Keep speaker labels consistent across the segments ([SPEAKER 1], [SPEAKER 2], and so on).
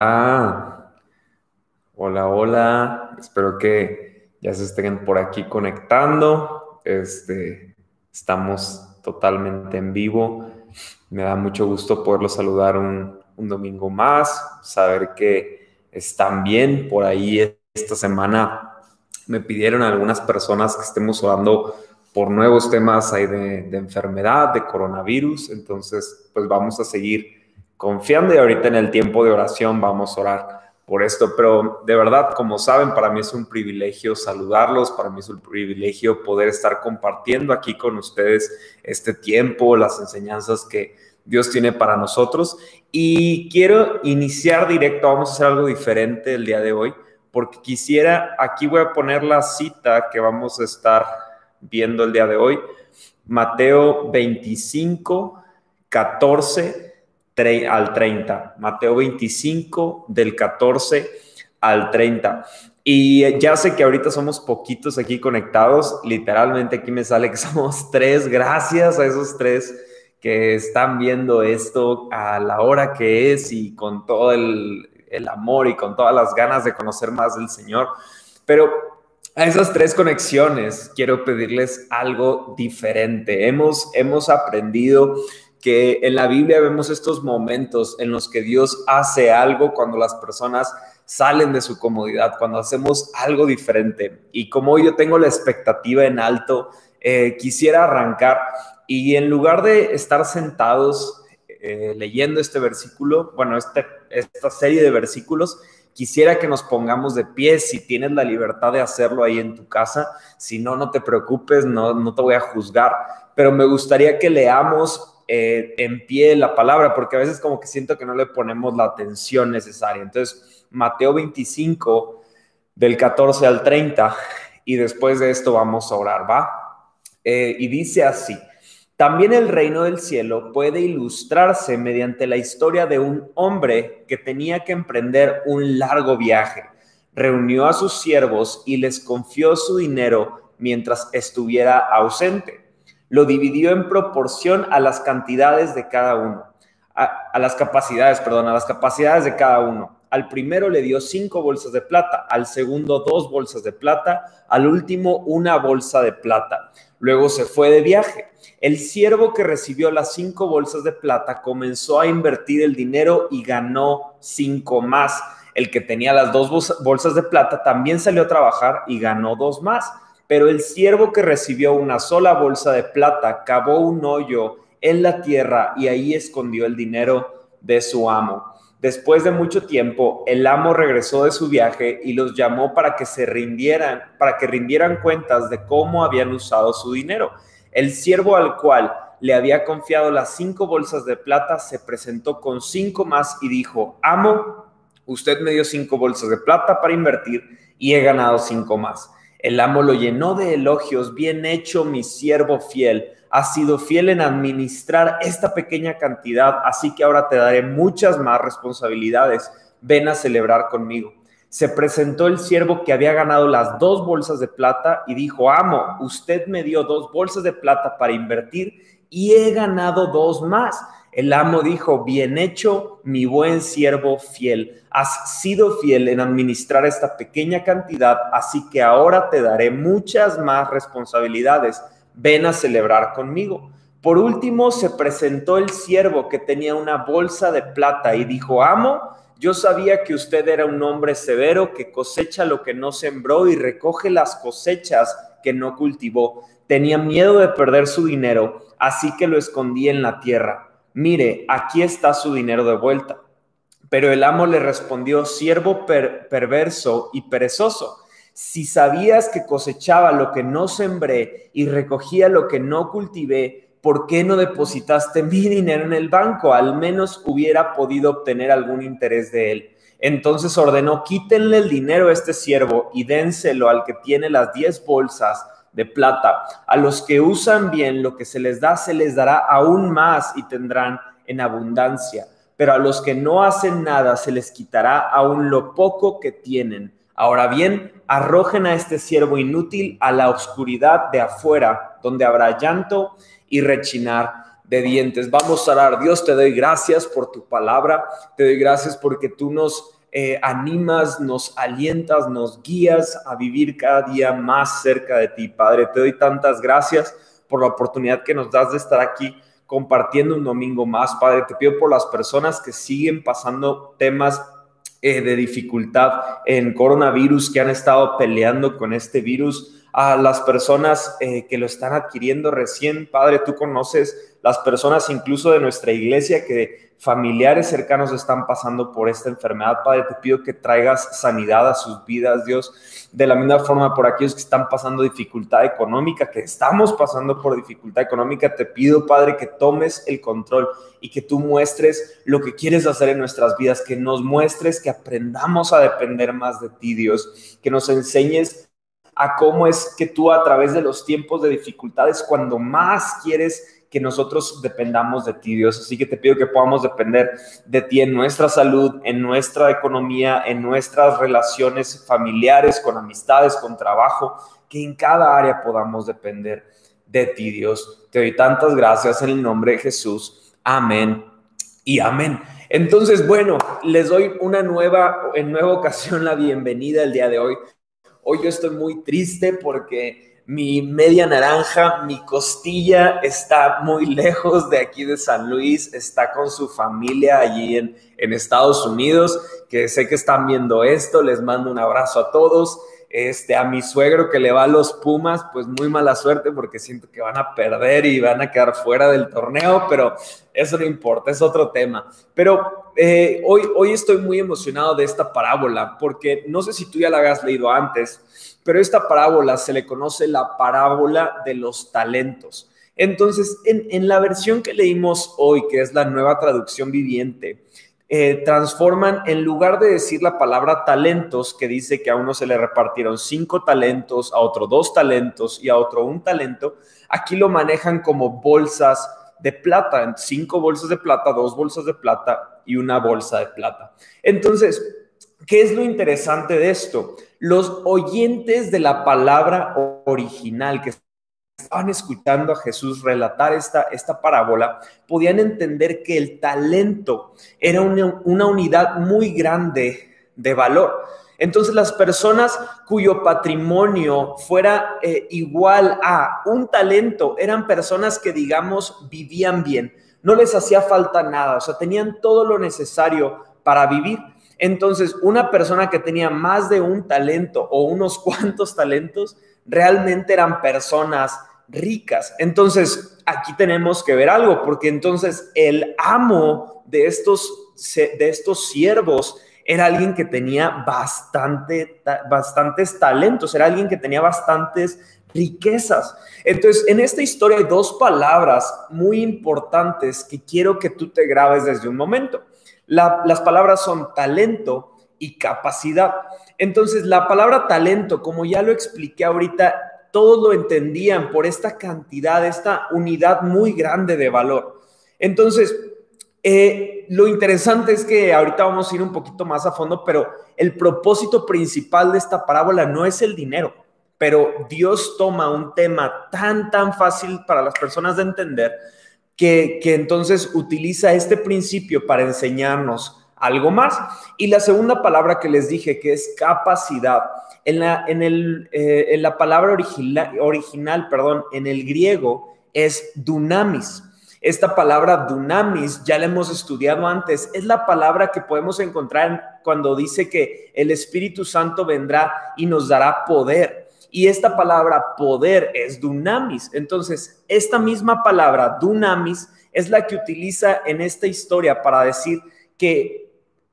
[SPEAKER 1] Ah, hola, hola. Espero que ya se estén por aquí conectando. Este, estamos totalmente en vivo. Me da mucho gusto poderlos saludar un, domingo más, saber que están bien. Por ahí esta semana me pidieron algunas personas que estemos orando por nuevos temas ahí de, de enfermedad, de coronavirus. Entonces, pues vamos a seguir confiando y ahorita en el tiempo de oración vamos a orar por esto, pero de verdad, como saben, para mí es un privilegio saludarlos, para mí es un privilegio poder estar compartiendo aquí con ustedes este tiempo, las enseñanzas que Dios tiene para nosotros. Y quiero iniciar directo, vamos a hacer algo diferente el día de hoy, porque quisiera, aquí voy a poner la cita que vamos a estar viendo el día de hoy, Mateo 25, 14 al 30. Mateo 25 del 14 al 30. Y ya sé que ahorita somos poquitos aquí conectados, literalmente aquí me sale que somos tres, gracias a esos tres que están viendo esto a la hora que es y con todo el, el amor y con todas las ganas de conocer más del Señor. Pero a esas tres conexiones quiero pedirles algo diferente. Hemos, hemos aprendido que en la Biblia vemos estos momentos en los que Dios hace algo cuando las personas salen de su comodidad, cuando hacemos algo diferente. Y como yo tengo la expectativa en alto, eh, quisiera arrancar y en lugar de estar sentados eh, leyendo este versículo, bueno, este, esta serie de versículos, quisiera que nos pongamos de pie si tienes la libertad de hacerlo ahí en tu casa. Si no, no te preocupes, no, no te voy a juzgar, pero me gustaría que leamos eh, en pie la palabra, porque a veces como que siento que no le ponemos la atención necesaria. Entonces, Mateo 25, del 14 al 30, y después de esto vamos a orar, ¿va? Eh, y dice así, también el reino del cielo puede ilustrarse mediante la historia de un hombre que tenía que emprender un largo viaje. Reunió a sus siervos y les confió su dinero mientras estuviera ausente lo dividió en proporción a las cantidades de cada uno, a, las capacidades, perdón, a las capacidades de cada uno. Al primero le dio cinco bolsas de plata, al segundo dos bolsas de plata, al último una bolsa de plata. Luego se fue de viaje. El siervo que recibió las cinco bolsas de plata comenzó a invertir el dinero y ganó cinco más. El que tenía las dos bolsas de plata también salió a trabajar y ganó dos más. Pero el siervo que recibió una sola bolsa de plata cavó un hoyo en la tierra y ahí escondió el dinero de su amo. Después de mucho tiempo, el amo regresó de su viaje y los llamó para que se rindieran, para que rindieran cuentas de cómo habían usado su dinero. El siervo al cual le había confiado las cinco bolsas de plata se presentó con cinco más y dijo, amo, usted me dio cinco bolsas de plata para invertir y he ganado cinco más. El amo lo llenó de elogios, bien hecho mi siervo fiel, has sido fiel en administrar esta pequeña cantidad, así que ahora te daré muchas más responsabilidades, ven a celebrar conmigo. Se presentó el siervo que había ganado las dos bolsas de plata y dijo, amo, usted me dio dos bolsas de plata para invertir y he ganado dos más. El amo dijo, bien hecho, mi buen siervo fiel. Has sido fiel en administrar esta pequeña cantidad, así que ahora te daré muchas más responsabilidades. Ven a celebrar conmigo. Por último, se presentó el siervo que tenía una bolsa de plata y dijo, amo, yo sabía que usted era un hombre severo que cosecha lo que no sembró y recoge las cosechas que no cultivó. Tenía miedo de perder su dinero, así que lo escondí en la tierra mire, aquí está su dinero de vuelta. Pero el amo le respondió, siervo perverso y perezoso, si sabías que cosechaba lo que no sembré y recogía lo que no cultivé, ¿por qué no depositaste mi dinero en el banco? Al menos hubiera podido obtener algún interés de él. Entonces ordenó, quítenle el dinero a este siervo y dénselo al que tiene las diez bolsas de plata. A los que usan bien lo que se les da, se les dará aún más y tendrán en abundancia. Pero a los que no hacen nada, se les quitará aún lo poco que tienen. Ahora bien, arrojen a este siervo inútil a la oscuridad de afuera, donde habrá llanto y rechinar de dientes. Vamos a orar. Dios, te doy gracias por tu palabra. Te doy gracias porque tú nos eh, animas, nos alientas, nos guías a vivir cada día más cerca de ti, Padre. Te doy tantas gracias por la oportunidad que nos das de estar aquí compartiendo un domingo más, Padre. Te pido por las personas que siguen pasando temas eh, de dificultad en coronavirus, que han estado peleando con este virus a las personas eh, que lo están adquiriendo recién. Padre, tú conoces las personas incluso de nuestra iglesia que familiares cercanos están pasando por esta enfermedad. Padre, te pido que traigas sanidad a sus vidas, Dios. De la misma forma, por aquellos que están pasando dificultad económica, que estamos pasando por dificultad económica, te pido, Padre, que tomes el control y que tú muestres lo que quieres hacer en nuestras vidas, que nos muestres, que aprendamos a depender más de ti, Dios, que nos enseñes a cómo es que tú a través de los tiempos de dificultades, cuando más quieres que nosotros dependamos de ti, Dios. Así que te pido que podamos depender de ti en nuestra salud, en nuestra economía, en nuestras relaciones familiares, con amistades, con trabajo, que en cada área podamos depender de ti, Dios. Te doy tantas gracias en el nombre de Jesús. Amén y amén. Entonces, bueno, les doy una nueva, en nueva ocasión la bienvenida el día de hoy. Hoy yo estoy muy triste porque mi media naranja, mi costilla está muy lejos de aquí de San Luis, está con su familia allí en, Estados Unidos, que sé que están viendo esto, les mando un abrazo a todos. Este, a mi suegro que le va a los Pumas, pues muy mala suerte porque siento que van a perder y van a quedar fuera del torneo, pero eso no importa, es otro tema. Pero eh, hoy, hoy estoy muy emocionado de esta parábola porque no sé si tú ya la habías leído antes, pero esta parábola se le conoce la parábola de los talentos. Entonces, en, la versión que leímos hoy, que es la nueva traducción viviente, eh, transforman, en lugar de decir la palabra talentos, que dice que a uno se le repartieron cinco talentos, a otro dos talentos y a otro un talento, aquí lo manejan como bolsas de plata, cinco bolsas de plata, dos bolsas de plata y una bolsa de plata. Entonces, ¿qué es lo interesante de esto? Los oyentes de la palabra original, que estaban escuchando a Jesús relatar esta, esta parábola, podían entender que el talento era una, unidad muy grande de valor. Entonces las personas cuyo patrimonio fuera eh, igual a un talento eran personas que, digamos, vivían bien, no les hacía falta nada, o sea, tenían todo lo necesario para vivir. Entonces, una persona que tenía más de un talento o unos cuantos talentos, realmente eran personas ricas. Entonces, aquí tenemos que ver algo, porque entonces el amo de estos, de estos siervos era alguien que tenía bastante, bastantes talentos, era alguien que tenía bastantes riquezas. Entonces, en esta historia hay dos palabras muy importantes que quiero que tú te grabes desde un momento. las palabras son talento y capacidad. Entonces, la palabra talento, como ya lo expliqué ahorita, todos lo entendían por esta cantidad, esta unidad muy grande de valor. Entonces, eh, lo interesante es que ahorita vamos a ir un poquito más a fondo, pero el propósito principal de esta parábola no es el dinero, pero Dios toma un tema tan, tan fácil para las personas de entender que, que entonces utiliza este principio para enseñarnos algo más. Y la segunda palabra que les dije, que es capacidad, en la, en el, eh, en la palabra original, original, perdón, en el griego es dunamis. Esta palabra dunamis ya la hemos estudiado antes. Es la palabra que podemos encontrar cuando dice que el Espíritu Santo vendrá y nos dará poder. Y esta palabra poder es dunamis. Entonces, esta misma palabra dunamis es la que utiliza en esta historia para decir que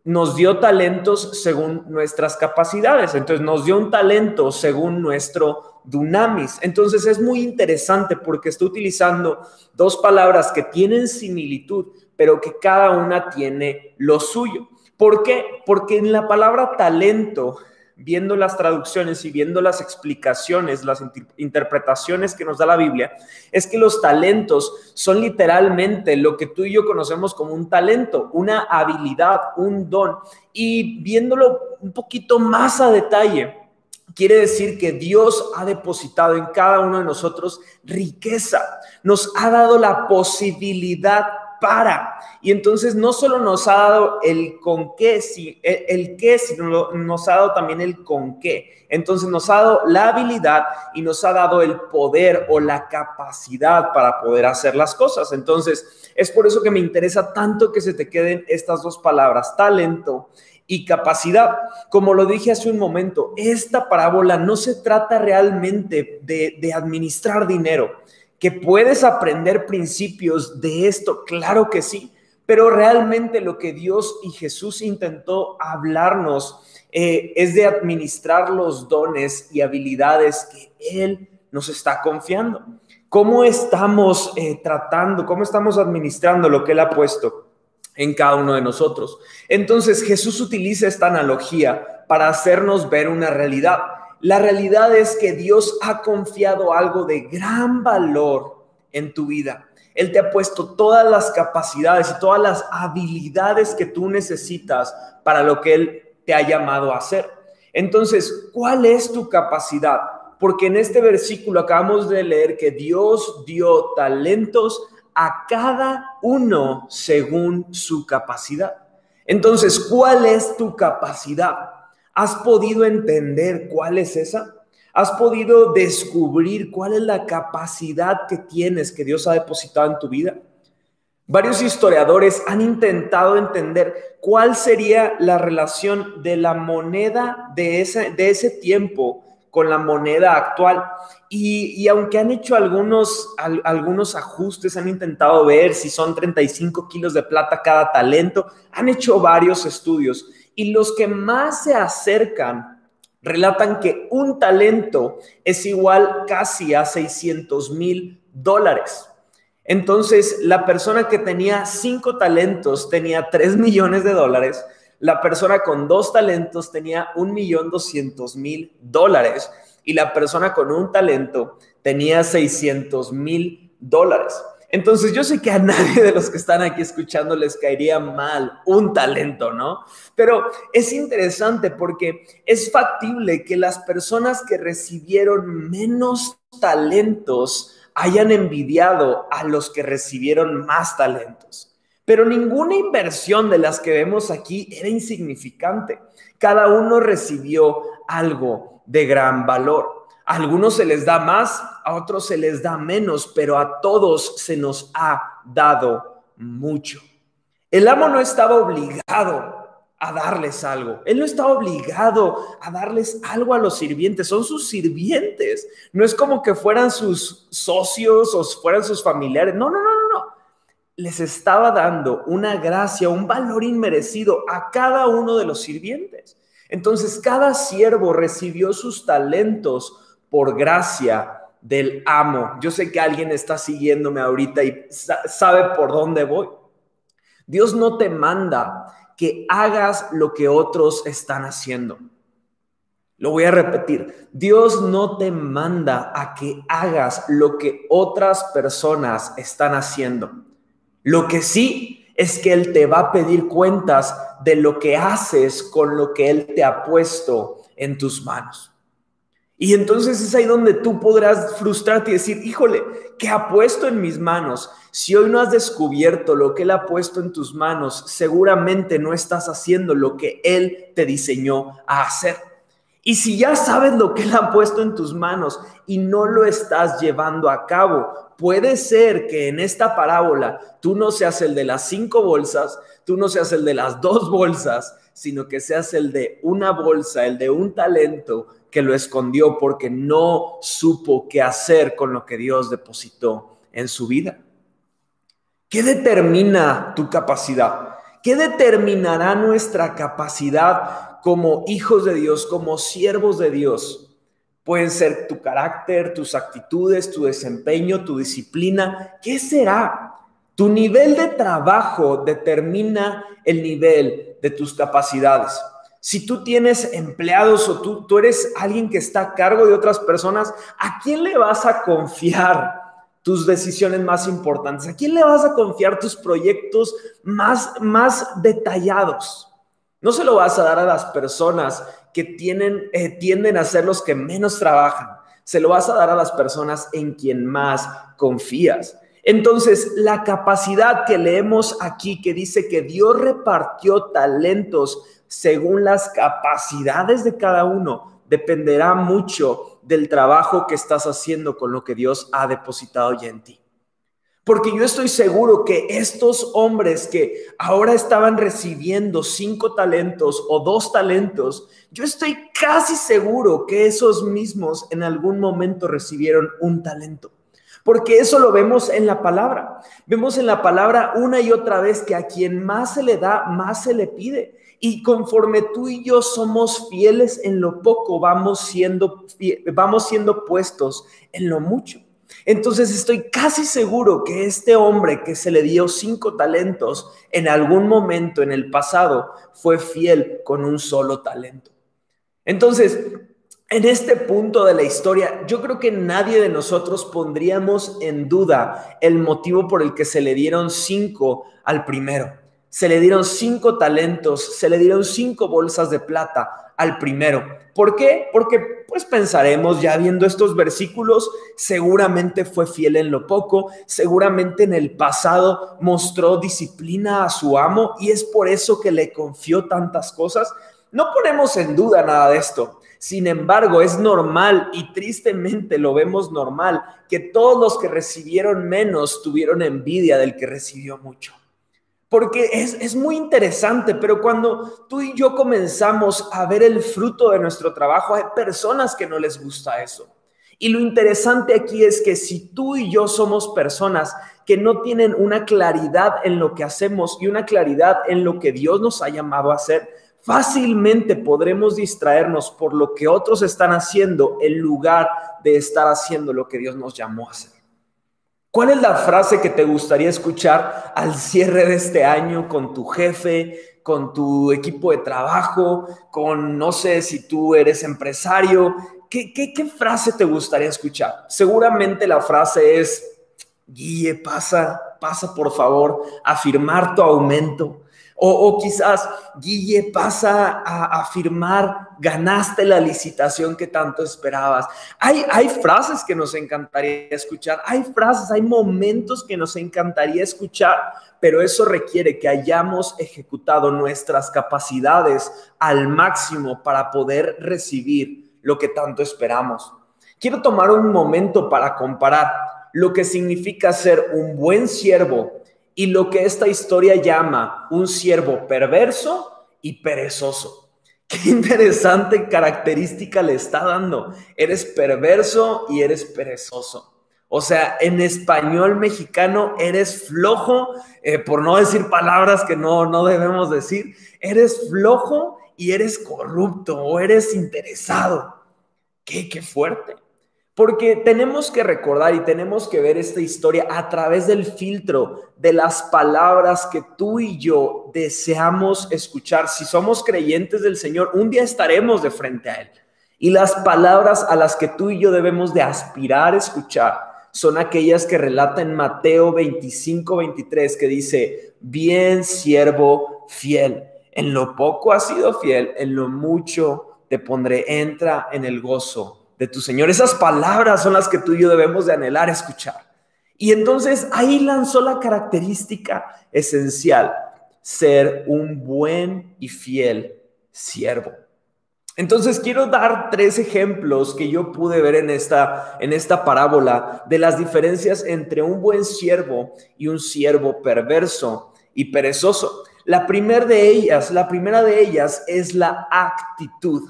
[SPEAKER 1] nos dio talentos según nuestras capacidades. Entonces nos dio un talento según nuestro dunamis. Entonces es muy interesante porque está utilizando dos palabras que tienen similitud, pero que cada una tiene lo suyo. ¿Por qué? Porque en la palabra talento viendo las traducciones y viendo las explicaciones, las interpretaciones que nos da la Biblia, es que los talentos son literalmente lo que tú y yo conocemos como un talento, una habilidad, un don. Y viéndolo un poquito más a detalle,
[SPEAKER 2] quiere decir que Dios ha depositado en cada uno de nosotros riqueza, nos ha dado la posibilidad para. Y entonces no solo nos ha dado el con qué, el, qué, sino nos ha dado también el con qué. Entonces nos ha dado la habilidad y nos ha dado el poder o la capacidad para poder hacer las cosas. Entonces es por eso que me interesa tanto que se te queden estas dos palabras, talento y capacidad. Como lo dije hace un momento, esta parábola no se trata realmente de administrar dinero que puedes aprender principios de esto, claro que sí, pero realmente lo que Dios y Jesús intentó hablarnos eh, es de administrar los dones y habilidades que Él nos está confiando. ¿Cómo estamos eh, tratando, cómo estamos administrando lo que Él ha puesto en cada uno de nosotros? Entonces Jesús utiliza esta analogía para hacernos ver una realidad. La realidad es que Dios ha confiado algo de gran valor en tu vida. Él te ha puesto todas las capacidades y todas las habilidades que tú necesitas para lo que Él te ha llamado a hacer. Entonces, ¿cuál es tu capacidad? Porque en este versículo acabamos de leer que Dios dio talentos a cada uno según su capacidad. Entonces, ¿cuál es tu capacidad? ¿Has podido entender cuál es esa? ¿Has podido descubrir cuál es la capacidad que tienes que Dios ha depositado en tu vida? Varios historiadores han intentado entender cuál sería la relación de la moneda de ese, de ese tiempo con la moneda actual. Y, aunque han hecho algunos, algunos ajustes, han intentado ver si son 35 kilos de plata cada talento, han hecho varios estudios y los que más se acercan relatan que un talento es igual casi a 600 mil dólares. Entonces, la persona que tenía cinco talentos tenía 3 millones de dólares, la persona con dos talentos tenía un millón doscientos mil dólares y la persona con un talento tenía 600 mil dólares. Entonces yo sé que a nadie de los que están aquí escuchando les caería mal un talento, ¿no? Pero es interesante porque es factible que las personas que recibieron menos talentos hayan envidiado a los que recibieron más talentos. Pero ninguna inversión de las que vemos aquí era insignificante. Cada uno recibió algo de gran valor. Algunos se les da más, a otros se les da menos, pero a todos se nos ha dado mucho. El amo no estaba obligado a darles algo. Él no estaba obligado a darles algo a los sirvientes. Son sus sirvientes. No es como que fueran sus socios o fueran sus familiares. No, no, no, no, no. Les estaba dando una gracia, un valor inmerecido a cada uno de los sirvientes. Entonces, cada siervo recibió sus talentos por gracia del amo. Yo sé que alguien está siguiéndome ahorita y sabe por dónde voy. Dios no te manda que hagas lo que otros están haciendo. Lo voy a repetir. Dios no te manda a que hagas lo que otras personas están haciendo. Lo que sí es que Él te va a pedir cuentas de lo que haces con lo que Él te ha puesto en tus manos. Y entonces es ahí donde tú podrás frustrarte y decir, híjole, ¿qué ha puesto en mis manos? Si hoy no has descubierto lo que Él ha puesto en tus manos, seguramente no estás haciendo lo que Él te diseñó a hacer. Y si ya sabes lo que Él ha puesto en tus manos y no lo estás llevando a cabo, puede ser que en esta parábola tú no seas el de las cinco bolsas, tú no seas el de las dos bolsas, sino que seas el de una bolsa, el de un talento que lo escondió porque no supo qué hacer con lo que Dios depositó en su vida. ¿Qué determina tu capacidad? ¿Qué determinará nuestra capacidad como hijos de Dios, como siervos de Dios? Pueden ser tu carácter, tus actitudes, tu desempeño, tu disciplina. ¿Qué será? Tu nivel de trabajo determina el nivel de tus capacidades. Si tú tienes empleados o tú, tú eres alguien que está a cargo de otras personas, ¿a quién le vas a confiar tus decisiones más importantes? ¿A quién le vas a confiar tus proyectos más, más detallados? No se lo vas a dar a las personas que tienen, eh, tienden a ser los que menos trabajan. Se lo vas a dar a las personas en quien más confías. Entonces, la capacidad que leemos aquí que dice que Dios repartió talentos según las capacidades de cada uno, dependerá mucho del trabajo que estás haciendo con lo que Dios ha depositado ya en ti. Porque yo estoy seguro que estos hombres que ahora estaban recibiendo cinco talentos o dos talentos, yo estoy casi seguro que esos mismos en algún momento recibieron un talento. Porque eso lo vemos en la palabra. Vemos en la palabra una y otra vez que a quien más se le da, más se le pide. Y conforme tú y yo somos fieles en lo poco, vamos siendo, vamos siendo puestos en lo mucho. Entonces estoy casi seguro que este hombre que se le dio cinco talentos en algún momento en el pasado fue fiel con un solo talento. Entonces, en este punto de la historia, yo creo que nadie de nosotros pondríamos en duda el motivo por el que se le dieron cinco al primero. Se le dieron cinco talentos, se le dieron cinco bolsas de plata al primero. ¿Por qué? Porque pues pensaremos ya viendo estos versículos, seguramente fue fiel en lo poco, seguramente en el pasado mostró disciplina a su amo y es por eso que le confió tantas cosas. No ponemos en duda nada de esto. Sin embargo, es normal y tristemente lo vemos normal que todos los que recibieron menos tuvieron envidia del que recibió mucho. Porque es, muy interesante, pero cuando tú y yo comenzamos a ver el fruto de nuestro trabajo, hay personas que no les gusta eso. Y lo interesante aquí es que si tú y yo somos personas que no tienen una claridad en lo que hacemos y una claridad en lo que Dios nos ha llamado a hacer, fácilmente podremos distraernos por lo que otros están haciendo en lugar de estar haciendo lo que Dios nos llamó a hacer. ¿Cuál es la frase que te gustaría escuchar al cierre de este año con tu jefe, con tu equipo de trabajo, con, no sé, si tú eres empresario? ¿Qué, qué, frase te gustaría escuchar? Seguramente la frase es, Guille, pasa, pasa por favor a firmar tu aumento. O, quizás, Guille, pasa a, firmar, ganaste la licitación que tanto esperabas. Hay, hay frases que nos encantaría escuchar, hay frases, hay momentos que nos encantaría escuchar, pero eso requiere que hayamos ejecutado nuestras capacidades al máximo para poder recibir lo que tanto esperamos. Quiero tomar un momento para comparar lo que significa ser un buen siervo y lo que esta historia llama un siervo perverso y perezoso. Qué interesante característica le está dando. Eres perverso y eres perezoso. O sea, en español mexicano eres flojo, eh, por no decir palabras que no, no debemos decir. Eres flojo y eres corrupto o eres interesado. Qué, qué fuerte. Porque tenemos que recordar y tenemos que ver esta historia a través del filtro de las palabras que tú y yo deseamos escuchar. Si somos creyentes del Señor, un día estaremos de frente a Él. Y las palabras a las que tú y yo debemos de aspirar a escuchar son aquellas que relata en Mateo 25, 23, que dice, bien siervo fiel, en lo poco has sido fiel, en lo mucho te pondré, entra en el gozo de tu Señor. Esas palabras son las que tú y yo debemos de anhelar escuchar. Y entonces ahí lanzó la característica esencial, ser un buen y fiel siervo. Entonces quiero dar tres ejemplos que yo pude ver en esta, en esta parábola de las diferencias entre un buen siervo y un siervo perverso y perezoso. La primera de ellas, la primera de ellas es la actitud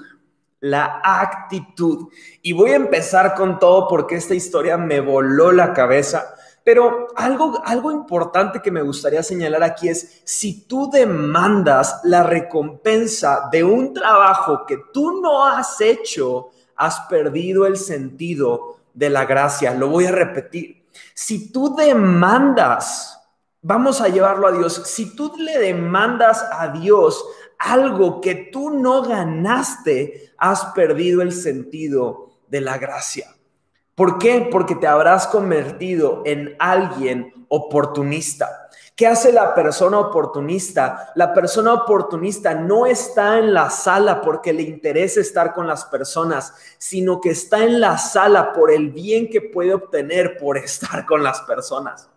[SPEAKER 2] la actitud. Y voy a empezar con todo porque esta historia me voló la cabeza. Pero algo, algo importante que me gustaría señalar aquí es, si tú demandas la recompensa de un trabajo que tú no has hecho, has perdido el sentido de la gracia. Lo voy a repetir. Si tú demandas, vamos a llevarlo a Dios, si tú le demandas a Dios algo que tú no ganaste, has perdido el sentido de la gracia. ¿Por qué? Porque te habrás convertido en alguien oportunista. ¿Qué hace la persona oportunista? La persona oportunista no está en la sala porque le interesa estar con las personas, sino que está en la sala por el bien que puede obtener por estar con las personas.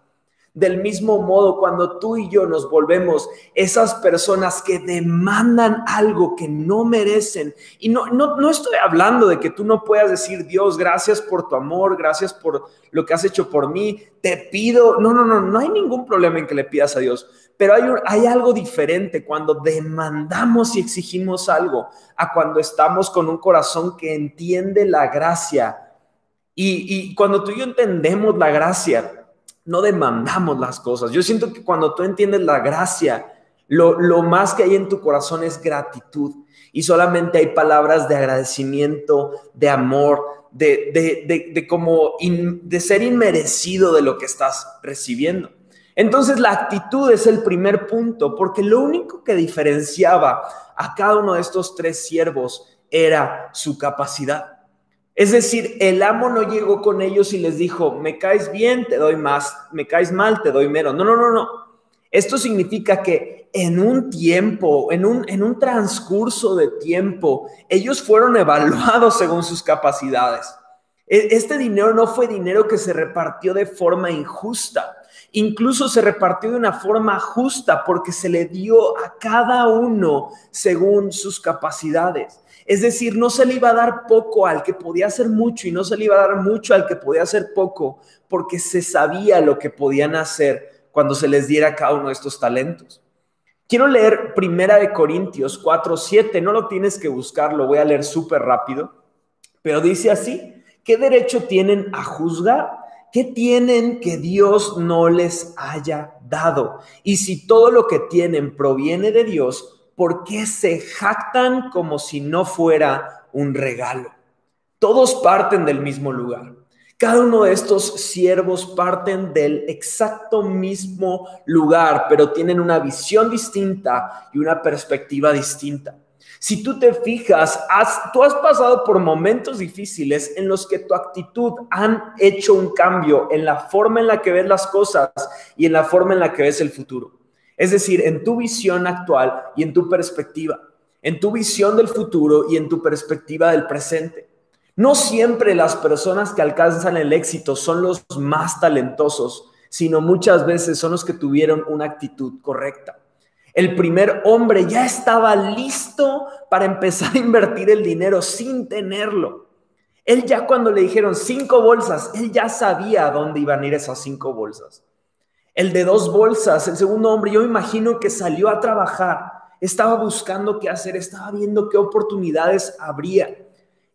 [SPEAKER 2] Del mismo modo, cuando tú y yo nos volvemos esas personas que demandan algo que no merecen, y no, no, no estoy hablando de que tú no puedas decir, Dios, gracias por tu amor, gracias por lo que has hecho por mí, te pido, no, no, no, no hay ningún problema en que le pidas a Dios, pero hay, hay algo diferente cuando demandamos y exigimos algo a cuando estamos con un corazón que entiende la gracia. Y, y cuando tú y yo entendemos la gracia, no demandamos las cosas. Yo siento que cuando tú entiendes la gracia, lo, más que hay en tu corazón es gratitud y solamente hay palabras de agradecimiento, de amor, de, de, de, como de ser inmerecido de lo que estás recibiendo. Entonces la actitud es el primer punto, porque lo único que diferenciaba a cada uno de estos tres siervos era su capacidad. Es decir, el amo no llegó con ellos y les dijo, me caes bien, te doy más, me caes mal, te doy menos. No, no, no, no. Esto significa que en un tiempo, en un, en un transcurso de tiempo, ellos fueron evaluados según sus capacidades. E, este dinero no fue dinero que se repartió de forma injusta. Incluso se repartió de una forma justa porque se le dio a cada uno según sus capacidades. Es decir, no se le iba a dar poco al que podía hacer mucho y no se le iba a dar mucho al que podía hacer poco, porque se sabía lo que podían hacer cuando se les diera cada uno de estos talentos. Quiero leer Primera de Corintios 4, 7, no lo tienes que buscar, lo voy a leer súper rápido, pero dice así, ¿qué derecho tienen a juzgar? ¿Qué tienen que Dios no les haya dado? Y si todo lo que tienen proviene de Dios, ¿por qué se jactan como si no fuera un regalo? Todos parten del mismo lugar. Cada uno de estos siervos parten del exacto mismo lugar, pero tienen una visión distinta y una perspectiva distinta. Si tú te fijas, tú has pasado por momentos difíciles en los que tu actitud han hecho un cambio en la forma en la que ves las cosas y en la forma en la que ves el futuro. Es decir, en tu visión actual y en tu perspectiva, en tu visión del futuro y en tu perspectiva del presente. No siempre las personas que alcanzan el éxito son los más talentosos, sino muchas veces son los que tuvieron una actitud correcta. El primer hombre ya estaba listo para empezar a invertir el dinero sin tenerlo. Él ya cuando le dijeron cinco bolsas, él ya sabía a dónde iban a ir esas cinco bolsas. El de dos bolsas, el segundo hombre, yo me imagino que salió a trabajar, estaba buscando qué hacer, estaba viendo qué oportunidades habría.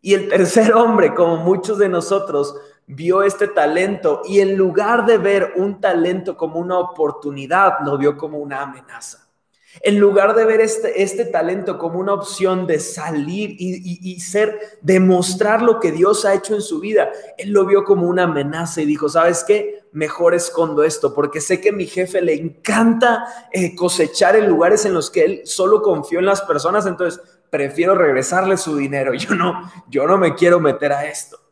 [SPEAKER 2] Y el tercer hombre, como muchos de nosotros, vio este talento y en lugar de ver un talento como una oportunidad, lo vio como una amenaza. En lugar de ver este, este talento como una opción de salir y, y, ser, demostrar lo que Dios ha hecho en su vida, él lo vio como una amenaza y dijo, ¿sabes qué? Mejor escondo esto porque sé que a mi jefe le encanta eh, cosechar en lugares en los que él solo confió en las personas, entonces prefiero regresarle su dinero. Yo no, yo no me quiero meter a esto.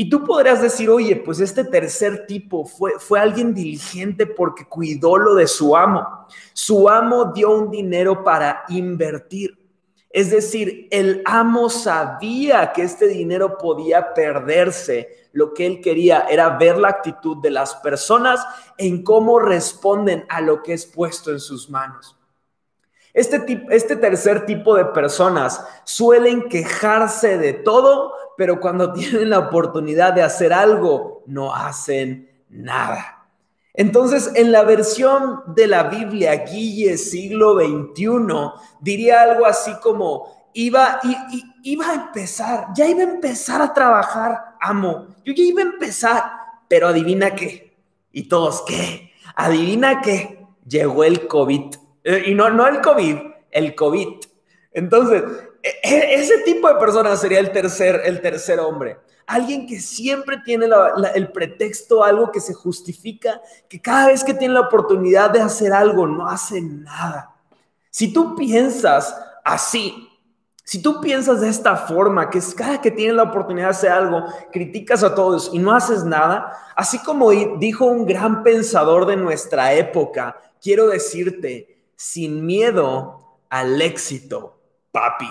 [SPEAKER 2] Y tú podrías decir, oye, pues este tercer tipo fue, fue alguien diligente porque cuidó lo de su amo. Su amo dio un dinero para invertir. Es decir, el amo sabía que este dinero podía perderse. Lo que él quería era ver la actitud de las personas en cómo responden a lo que es puesto en sus manos. Este, este tercer tipo de personas suelen quejarse de todo, pero cuando tienen la oportunidad de hacer algo, no hacen nada. Entonces, en la versión de la Biblia, Guille, siglo XXI, diría algo así como, iba, iba a empezar, ya iba a empezar a trabajar, amo, yo ya iba a empezar, pero adivina qué, y todos, ¿qué? Adivina qué, llegó el COVID, eh, y no, no el COVID, el COVID. Entonces, e, e, ese tipo de persona sería el tercer, el tercer hombre. Alguien que siempre tiene el pretexto, algo que se justifica, que cada vez que tiene la oportunidad de hacer algo, no hace nada. Si tú piensas así, si tú piensas de esta forma, que es cada que tiene la oportunidad de hacer algo, criticas a todos y no haces nada, así como dijo un gran pensador de nuestra época, quiero decirte, sin miedo al éxito, papi.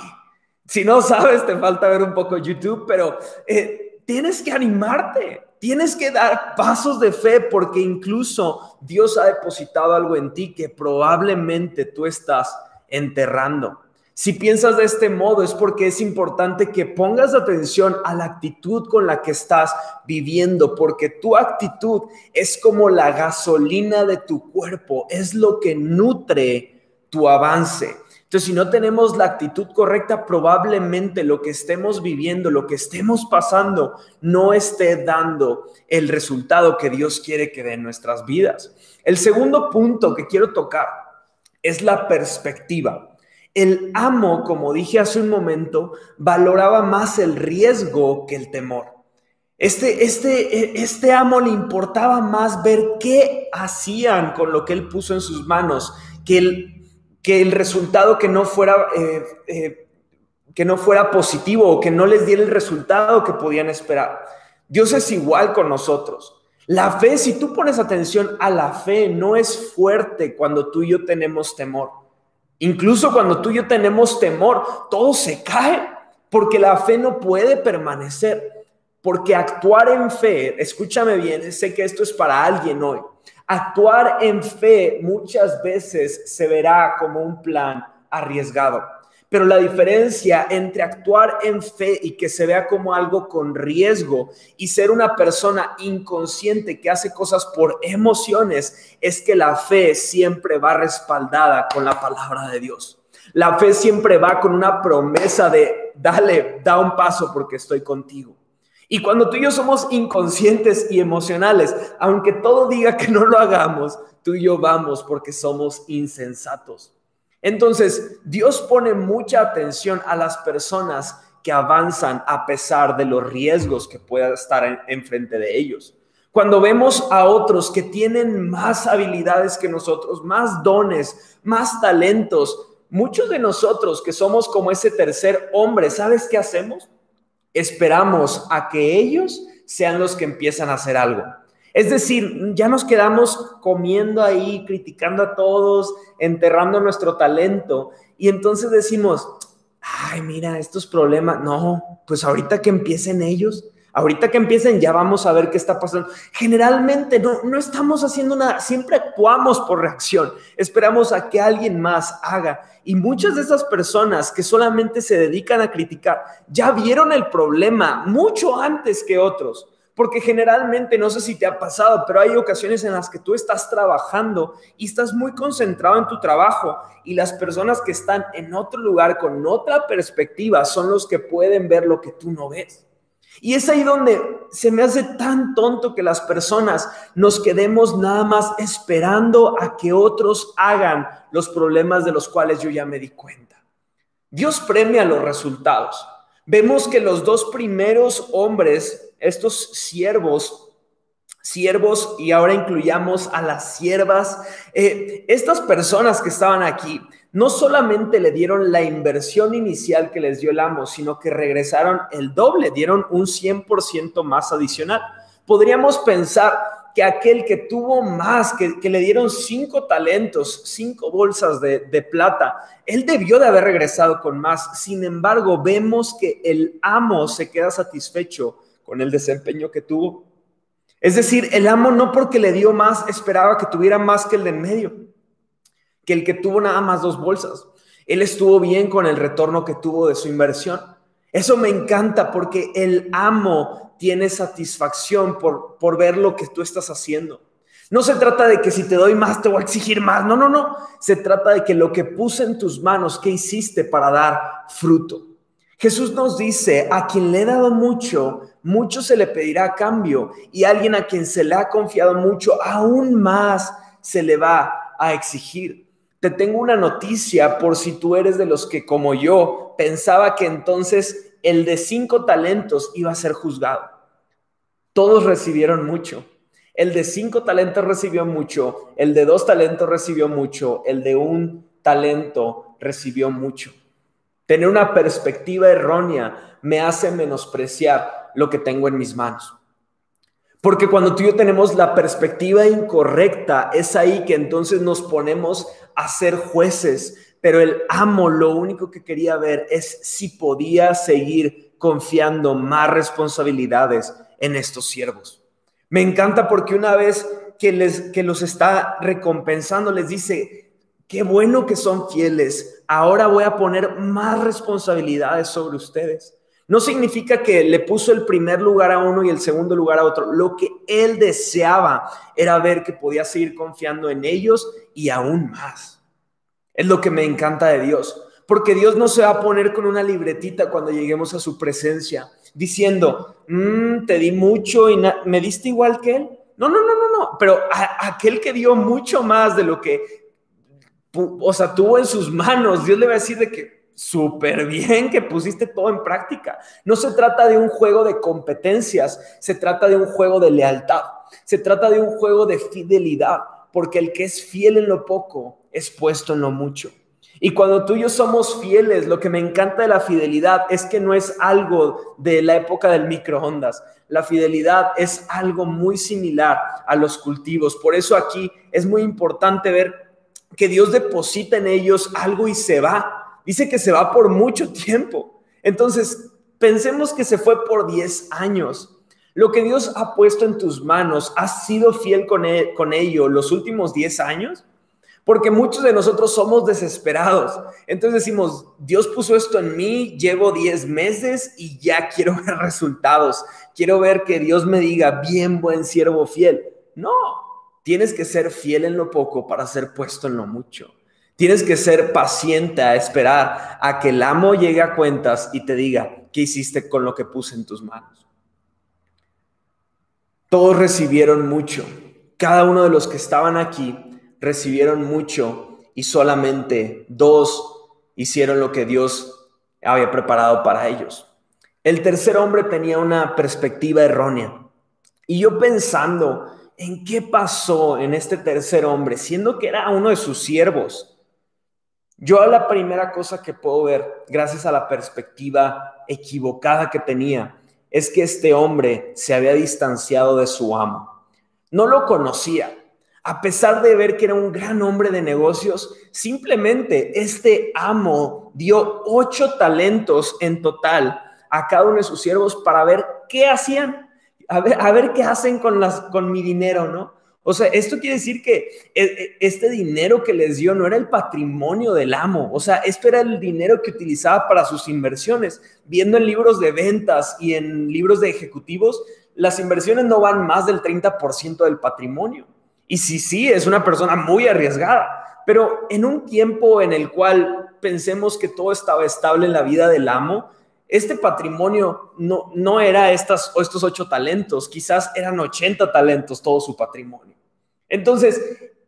[SPEAKER 2] Si no sabes, te falta ver un poco YouTube, pero eh, tienes que animarte, tienes que dar pasos de fe porque incluso Dios ha depositado algo en ti que probablemente tú estás enterrando. Si piensas de este modo es porque es importante que pongas atención a la actitud con la que estás viviendo, porque tu actitud es como la gasolina de tu cuerpo, es lo que nutre tu avance. Entonces, si no tenemos la actitud correcta, probablemente lo que estemos viviendo, lo que estemos pasando, no esté dando el resultado que Dios quiere que dé en nuestras vidas. El segundo punto que quiero tocar es la perspectiva. El amo, como dije hace un momento, valoraba más el riesgo que el temor. Este, este, este amo le importaba más ver qué hacían con lo que él puso en sus manos, que el, que el resultado que no fuera... Eh, eh, que no fuera positivo o que no les diera el resultado que podían esperar. Dios es igual con nosotros. La fe, si tú pones atención a la fe, no es fuerte cuando tú y yo tenemos temor. Incluso cuando tú y yo tenemos temor, todo se cae porque la fe no puede permanecer. Porque actuar en fe, escúchame bien, sé que esto es para alguien hoy. Actuar en fe muchas veces se verá como un plan arriesgado. Pero la diferencia entre actuar en fe y que se vea como algo con riesgo y ser una persona inconsciente que hace cosas por emociones es que la fe siempre va respaldada con la palabra de Dios. La fe siempre va con una promesa de, dale, da un paso porque estoy contigo. Y cuando tú y yo somos inconscientes y emocionales, aunque todo diga que no lo hagamos, tú y yo vamos porque somos insensatos. Entonces, Dios pone mucha atención a las personas que avanzan a pesar de los riesgos que pueda estar enfrente de ellos. Cuando vemos a otros que tienen más habilidades que nosotros, más dones, más talentos, muchos de nosotros que somos como ese tercer hombre, ¿sabes qué hacemos? Esperamos a que ellos sean los que empiezan a hacer algo. Es decir, ya nos quedamos comiendo ahí, criticando a todos, enterrando nuestro talento y entonces decimos, ay, mira, estos problemas, no, pues ahorita que empiecen ellos, ahorita que empiecen ya vamos a ver qué está pasando. Generalmente no, no estamos haciendo nada, siempre actuamos por reacción, esperamos a que alguien más haga. Y muchas de esas personas que solamente se dedican a criticar ya vieron el problema mucho antes que otros. Porque generalmente, no sé si te ha pasado, pero hay ocasiones en las que tú estás trabajando y estás muy concentrado en tu trabajo y las personas que están en otro lugar con otra perspectiva son los que pueden ver lo que tú no ves. Y es ahí donde se me hace tan tonto que las personas nos quedemos nada más esperando a que otros hagan los problemas de los cuales yo ya me di cuenta. Dios premia los resultados. Vemos que los dos primeros hombres estos siervos, siervos y ahora incluyamos a las siervas, eh, estas personas que estaban aquí, no solamente le dieron la inversión inicial que les dio el amo, sino que regresaron el doble, dieron un 100% más adicional. Podríamos pensar que aquel que tuvo más, que, le dieron cinco talentos, cinco bolsas de, de, plata, él debió de haber regresado con más. Sin embargo, vemos que el amo se queda satisfecho con el desempeño que tuvo. Es decir, el amo no porque le dio más esperaba que tuviera más que el de en medio, que el que tuvo nada más dos bolsas. Él estuvo bien con el retorno que tuvo de su inversión. Eso me encanta porque el amo tiene satisfacción por, por ver lo que tú estás haciendo. No se trata de que si te doy más te voy a exigir más. No, no, no. Se trata de que lo que puse en tus manos, ¿qué hiciste para dar fruto? Jesús nos dice, a quien le he dado mucho, mucho se le pedirá a cambio, y a alguien a quien se le ha confiado mucho, aún más se le va a exigir. Te tengo una noticia por si tú eres de los que, como yo, pensaba que entonces el de cinco talentos iba a ser juzgado. Todos recibieron mucho. El de cinco talentos recibió mucho, el de dos talentos recibió mucho, el de un talento recibió mucho. Tener una perspectiva errónea me hace menospreciar lo que tengo en mis manos. Porque cuando tú y yo tenemos la perspectiva incorrecta, es ahí que entonces nos ponemos a ser jueces. Pero el amo lo único que quería ver es si podía seguir confiando más responsabilidades en estos siervos. Me encanta porque una vez que, les, que los está recompensando, les dice, qué bueno que son fieles, ahora voy a poner más responsabilidades sobre ustedes. No significa que le puso el primer lugar a uno y el segundo lugar a otro. Lo que él deseaba era ver que podía seguir confiando en ellos y aún más. Es lo que me encanta de Dios. Porque Dios no se va a poner con una libretita cuando lleguemos a su presencia, diciendo, mm, te di mucho y me diste igual que él. No, no, no, no, no. Pero aquel que dio mucho más de lo que, o sea, tuvo en sus manos, Dios le va a decir de que súper bien que pusiste todo en práctica. No se trata de un juego de competencias, se trata de un juego de lealtad, se trata de un juego de fidelidad, porque el que es fiel en lo poco es puesto en lo mucho. Y cuando tú y yo somos fieles, lo que me encanta de la fidelidad es que no es algo de la época del microondas. La fidelidad es algo muy similar a los cultivos. Por eso aquí es muy importante ver que Dios deposita en ellos algo y se va. Dice que se va por mucho tiempo. Entonces, pensemos que se fue por 10 años. Lo que Dios ha puesto en tus manos, ¿has sido fiel con, e-, con ello los últimos 10 años? Porque muchos de nosotros somos desesperados. Entonces decimos, Dios puso esto en mí, llevo 10 meses y ya quiero ver resultados. Quiero ver que Dios me diga, bien buen siervo fiel. No, tienes que ser fiel en lo poco para ser puesto en lo mucho. Tienes que ser paciente a esperar a que el amo llegue a cuentas y te diga, ¿qué hiciste con lo que puse en tus manos? Todos recibieron mucho. Cada uno de los que estaban aquí recibieron mucho y solamente dos hicieron lo que Dios había preparado para ellos. El tercer hombre tenía una perspectiva errónea. Y yo pensando en qué pasó en este tercer hombre, siendo que era uno de sus siervos, yo la primera cosa que puedo ver, gracias a la perspectiva equivocada que tenía, es que este hombre se había distanciado de su amo. No lo conocía, a pesar de ver que era un gran hombre de negocios, simplemente este amo dio ocho talentos en total a cada uno de sus siervos para ver qué hacían, a ver, qué hacen con, las, con mi dinero, ¿no? O sea, esto quiere decir que e, e, este dinero que les dio no era el patrimonio del amo, o sea, esto era el dinero que utilizaba para sus inversiones. Viendo en libros de ventas y en libros de ejecutivos, las inversiones no van más del 30% del patrimonio. Y sí, sí, es una persona muy arriesgada, pero en un tiempo en el cual pensemos que todo estaba estable en la vida del amo, este patrimonio no, no era estas, estos ocho talentos, quizás eran 80 talentos todo su patrimonio. Entonces,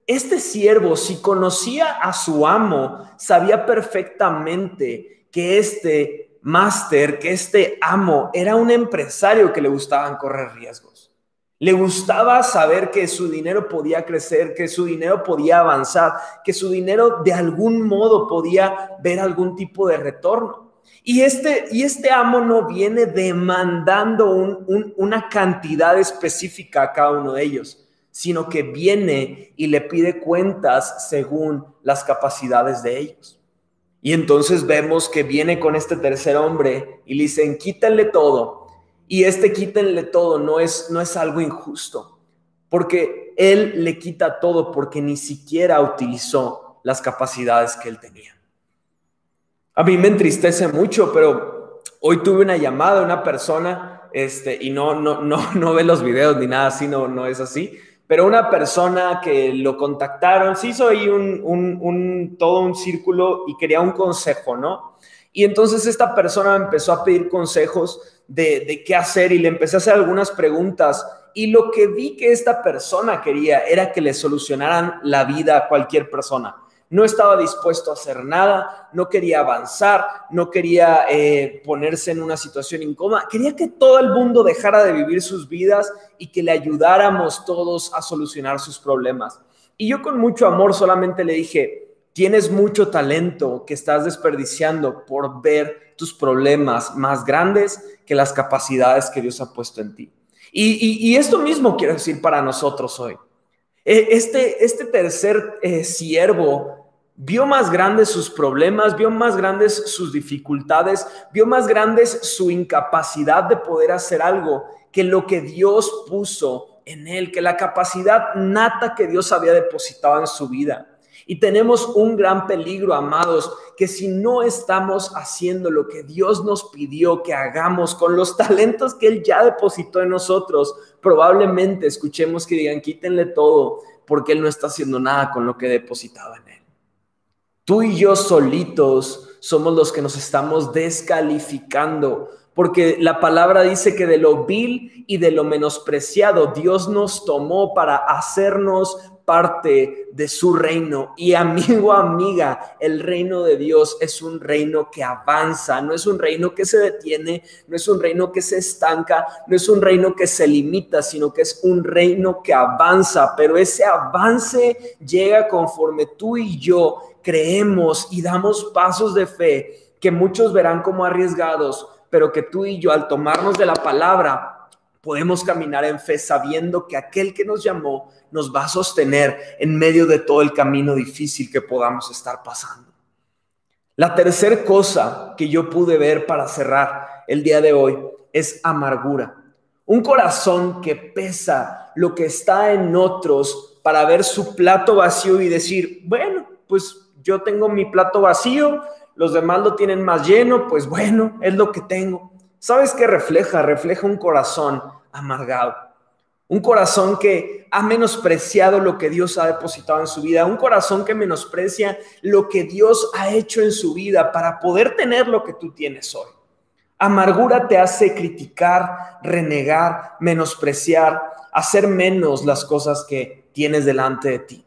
[SPEAKER 2] este siervo, si conocía a su amo, sabía perfectamente que este máster, que este amo era un empresario que le gustaban correr riesgos. Le gustaba saber que su dinero podía crecer, que su dinero podía avanzar, que su dinero de algún modo podía ver algún tipo de retorno. Y este, y este amo no viene demandando una cantidad específica a cada uno de ellos, sino que viene y le pide cuentas según las capacidades de ellos. Y entonces vemos que viene con este tercer hombre y le dicen, quítale todo y este quítenle todo no es, no es algo injusto, porque Él le quita todo porque ni siquiera utilizó las capacidades que Él tenía. A mí me entristece mucho, pero hoy tuve una llamada de una persona, este, y no, no, no, no ve los videos ni nada así, no, no es así, pero una persona que lo contactaron, se hizo ahí un, un, todo un círculo y quería un consejo, ¿no? Y entonces esta persona empezó a pedir consejos de, qué hacer y le empecé a hacer algunas preguntas y lo que vi que esta persona quería era que le solucionaran la vida a cualquier persona. No estaba dispuesto a hacer nada, no quería avanzar, no quería eh, ponerse en una situación incómoda, quería que todo el mundo dejara de vivir sus vidas y que le ayudáramos todos a solucionar sus problemas. Y yo con mucho amor solamente le dije, Tienes mucho talento que estás desperdiciando por ver tus problemas más grandes que las capacidades que Dios ha puesto en ti. Y, esto mismo quiero decir para nosotros hoy. E, este, este tercer eh, siervo vio más grandes sus problemas, vio más grandes sus dificultades, vio más grandes su incapacidad de poder hacer algo que lo que Dios puso en él, que la capacidad nata que Dios había depositado en su vida. Y tenemos un gran peligro, amados, que si no estamos haciendo lo que Dios nos pidió que hagamos con los talentos que Él ya depositó en nosotros, probablemente escuchemos que digan, quítenle todo, porque Él no está haciendo nada con lo que depositaba en Él. Tú y yo solitos somos los que nos estamos descalificando, porque la palabra dice que de lo vil y de lo menospreciado Dios nos tomó para hacernos parte de su reino. Y amigo, amiga, el reino de Dios es un reino que avanza, no es un reino que se detiene, no es un reino que se estanca, no es un reino que se limita, sino que es un reino que avanza. Pero ese avance llega conforme tú y yo creemos y damos pasos de fe que muchos verán como arriesgados, pero que tú y yo al tomarnos de la palabra podemos caminar en fe sabiendo que aquel que nos llamó nos va a sostener en medio de todo el camino difícil que podamos estar pasando. La tercera cosa que yo pude ver para cerrar el día de hoy es amargura. Un corazón que pesa lo que está en otros para ver su plato vacío y decir, bueno, pues yo tengo mi plato vacío, los demás lo tienen más lleno, pues bueno, es lo que tengo. ¿Sabes qué refleja? Refleja un corazón amargado. Un corazón que ha menospreciado lo que Dios ha depositado en su vida. Un corazón que menosprecia lo que Dios ha hecho en su vida para poder tener lo que tú tienes hoy. Amargura te hace criticar, renegar, menospreciar, hacer menos las cosas que tienes delante de ti.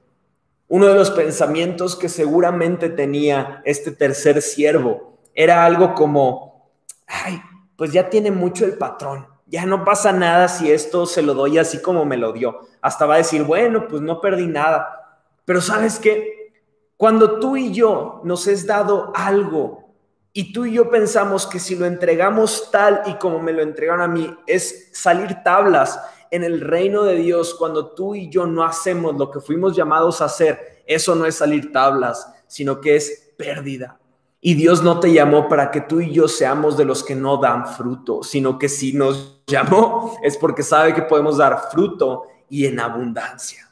[SPEAKER 2] Uno de los pensamientos que seguramente tenía este tercer siervo era algo como, ay, pues ya tiene mucho el patrón ya no pasa nada si esto se lo doy así como me lo dio. Hasta va a decir, bueno, pues no perdí nada. Pero sabes qué? Cuando tú y yo nos es dado algo y tú y yo pensamos que si lo entregamos tal y como me lo entregaron a mí, es salir tablas en el reino de Dios, cuando tú y yo no hacemos lo que fuimos llamados a hacer, eso no es salir tablas, sino que es pérdida. Y Dios no te llamó para que tú y yo seamos de los que no dan fruto, sino que si nos llamó es porque sabe que podemos dar fruto y en abundancia.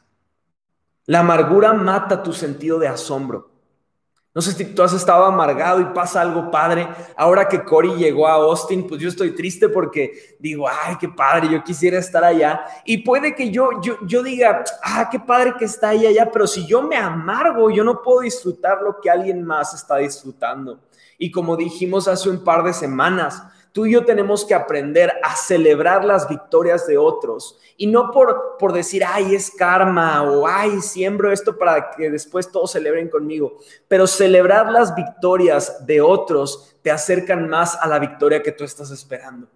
[SPEAKER 2] La amargura mata tu sentido de asombro. No sé si tú has estado amargado y pasa algo padre. Ahora que Cory llegó a Austin, pues yo estoy triste porque digo, ay, qué padre, yo quisiera estar allá. Y puede que yo, yo, yo diga, ah, qué padre que está ahí allá, pero si yo me amargo, yo no puedo disfrutar lo que alguien más está disfrutando. Y como dijimos hace un par de semanas, Tú y yo tenemos que aprender a celebrar las victorias de otros y no por, por decir, ay, es karma o ay, siembro esto para que después todos celebren conmigo, pero celebrar las victorias de otros te acercan más a la victoria que tú estás esperando.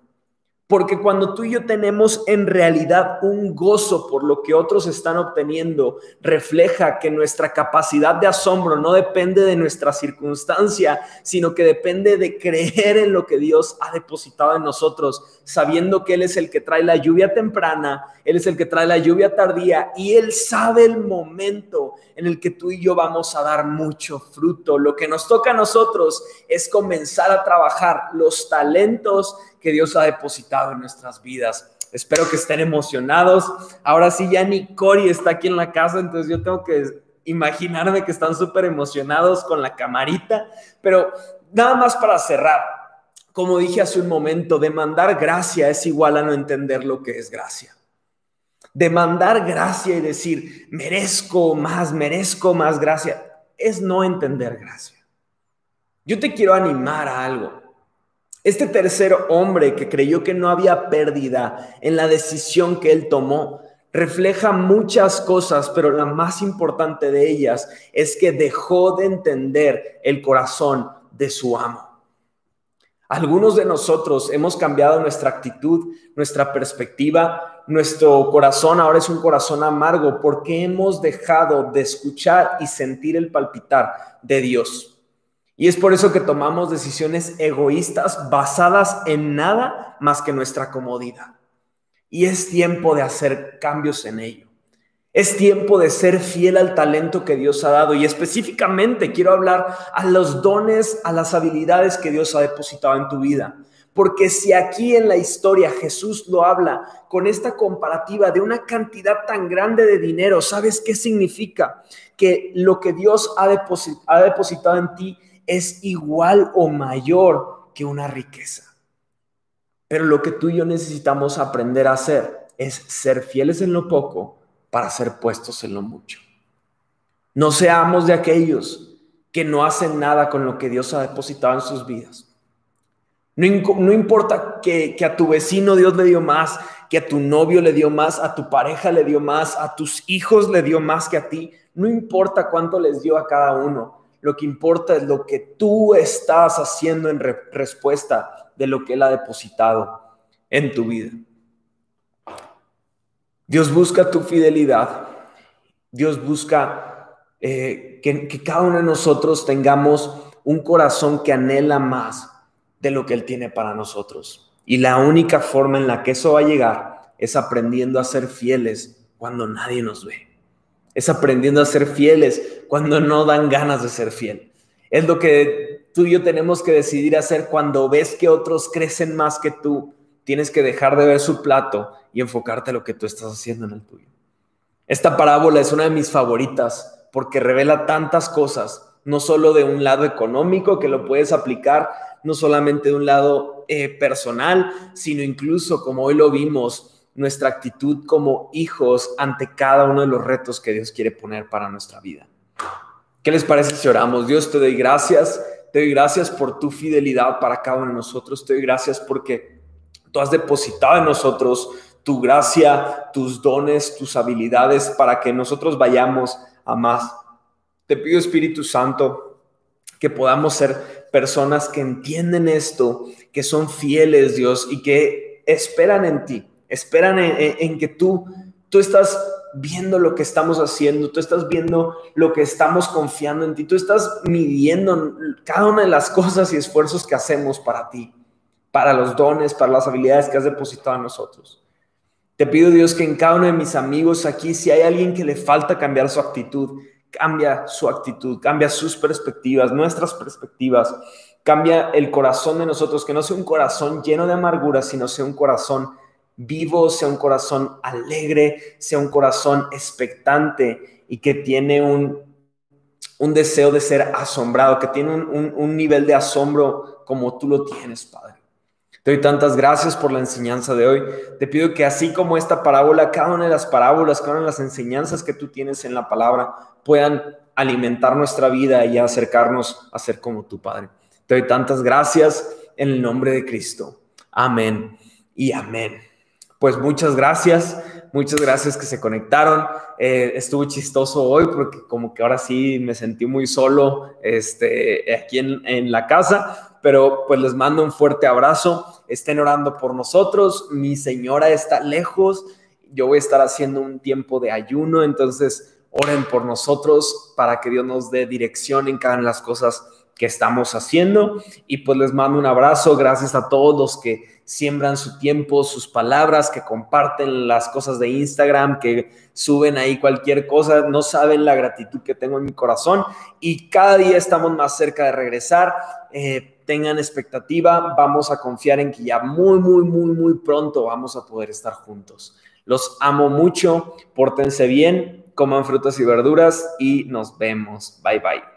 [SPEAKER 2] Porque cuando tú y yo tenemos en realidad un gozo por lo que otros están obteniendo, refleja que nuestra capacidad de asombro no depende de nuestra circunstancia, sino que depende de creer en lo que Dios ha depositado en nosotros, sabiendo que Él es el que trae la lluvia temprana, Él es el que trae la lluvia tardía y Él sabe el momento en el que tú y yo vamos a dar mucho fruto. Lo que nos toca a nosotros es comenzar a trabajar los talentos que Dios ha depositado en nuestras vidas. Espero que estén emocionados. Ahora sí, ya ni Cory está aquí en la casa, entonces yo tengo que imaginarme que están súper emocionados con la camarita. Pero nada más para cerrar, como dije hace un momento, demandar gracia es igual a no entender lo que es gracia. Demandar gracia y decir, merezco más, merezco más gracia, es no entender gracia. Yo te quiero animar a algo. Este tercer hombre que creyó que no había pérdida en la decisión que él tomó, refleja muchas cosas, pero la más importante de ellas es que dejó de entender el corazón de su amo. Algunos de nosotros hemos cambiado nuestra actitud, nuestra perspectiva, nuestro corazón ahora es un corazón amargo porque hemos dejado de escuchar y sentir el palpitar de Dios. Y es por eso que tomamos decisiones egoístas basadas en nada más que nuestra comodidad. Y es tiempo de hacer cambios en ello. Es tiempo de ser fiel al talento que Dios ha dado y específicamente quiero hablar a los dones, a las habilidades que Dios ha depositado en tu vida. Porque si aquí en la historia Jesús lo habla con esta comparativa de una cantidad tan grande de dinero, ¿sabes qué significa? Que lo que Dios ha, depositado en ti es igual o mayor que una riqueza. Pero lo que tú y yo necesitamos aprender a hacer es ser fieles en lo poco para ser puestos en lo mucho. No seamos de aquellos que no hacen nada con lo que Dios ha depositado en sus vidas. No, importa que, que a tu vecino Dios le dio más, que a tu novio le dio más, a tu pareja le dio más, a tus hijos le dio más que a ti. No importa cuánto les dio a cada uno. Lo que importa es lo que tú estás haciendo en respuesta de lo que Él ha depositado en tu vida. Dios busca tu fidelidad. Dios busca eh, que, que cada uno de nosotros tengamos un corazón que anhela más de lo que Él tiene para nosotros. Y la única forma en la que eso va a llegar es aprendiendo a ser fieles cuando nadie nos ve. Es aprendiendo a ser fieles cuando no dan ganas de ser fiel. Es lo que tú y yo tenemos que decidir hacer cuando ves que otros crecen más que tú. Tienes que dejar de ver su plato y enfocarte en lo que tú estás haciendo en el tuyo. Esta parábola es una de mis favoritas porque revela tantas cosas, no solo de un lado económico que lo puedes aplicar no solamente de un lado eh, personal, sino incluso, como hoy lo vimos, nuestra actitud como hijos ante cada uno de los retos que Dios quiere poner para nuestra vida. ¿Qué les parece si oramos? Dios, te doy gracias, te doy gracias por tu fidelidad para cada uno de nosotros, te doy gracias porque tú has depositado en nosotros tu gracia, tus dones, tus habilidades para que nosotros vayamos a más. Te pido, Espíritu Santo, que podamos ser personas que entienden esto, que son fieles, Dios, y que esperan en ti, esperan en, que tú, tú estás viendo lo que estamos haciendo, tú estás viendo lo que estamos confiando en ti, tú estás midiendo cada una de las cosas y esfuerzos que hacemos para ti, para los dones, para las habilidades que has depositado en nosotros. Te pido Dios que en cada uno de mis amigos aquí, si hay alguien que le falta cambiar su actitud, cambia su actitud, cambia sus perspectivas, nuestras perspectivas, cambia el corazón de nosotros, que no sea un corazón lleno de amargura, sino sea un corazón vivo, sea un corazón alegre, sea un corazón expectante y que tiene un, un deseo de ser asombrado, que tiene un, un nivel de asombro como tú lo tienes, Padre. Te doy tantas gracias por la enseñanza de hoy. Te pido que así como esta parábola, cada una de las parábolas, cada una de las enseñanzas que tú tienes en la palabra puedan alimentar nuestra vida y acercarnos a ser como tu Padre. Te doy tantas gracias en el nombre de Cristo. Amén y amén. Pues muchas gracias, muchas gracias que se conectaron. Eh, estuvo chistoso hoy porque como que ahora sí me sentí muy solo este, aquí en, en la casa, pero pues les mando un fuerte abrazo estén orando por nosotros. Mi señora está lejos, yo voy a estar haciendo un tiempo de ayuno, entonces oren por nosotros para que Dios nos dé dirección en cada una de las cosas que estamos haciendo. Y pues les mando un abrazo, gracias a todos los que siembran su tiempo, sus palabras, que comparten las cosas de Instagram, que suben ahí cualquier cosa, no saben la gratitud que tengo en mi corazón y cada día estamos más cerca de regresar. Eh, tengan expectativa, vamos a confiar en que ya muy, muy, muy, muy pronto vamos a poder estar juntos. Los amo mucho, pórtense bien, coman frutas y verduras y nos vemos. Bye bye.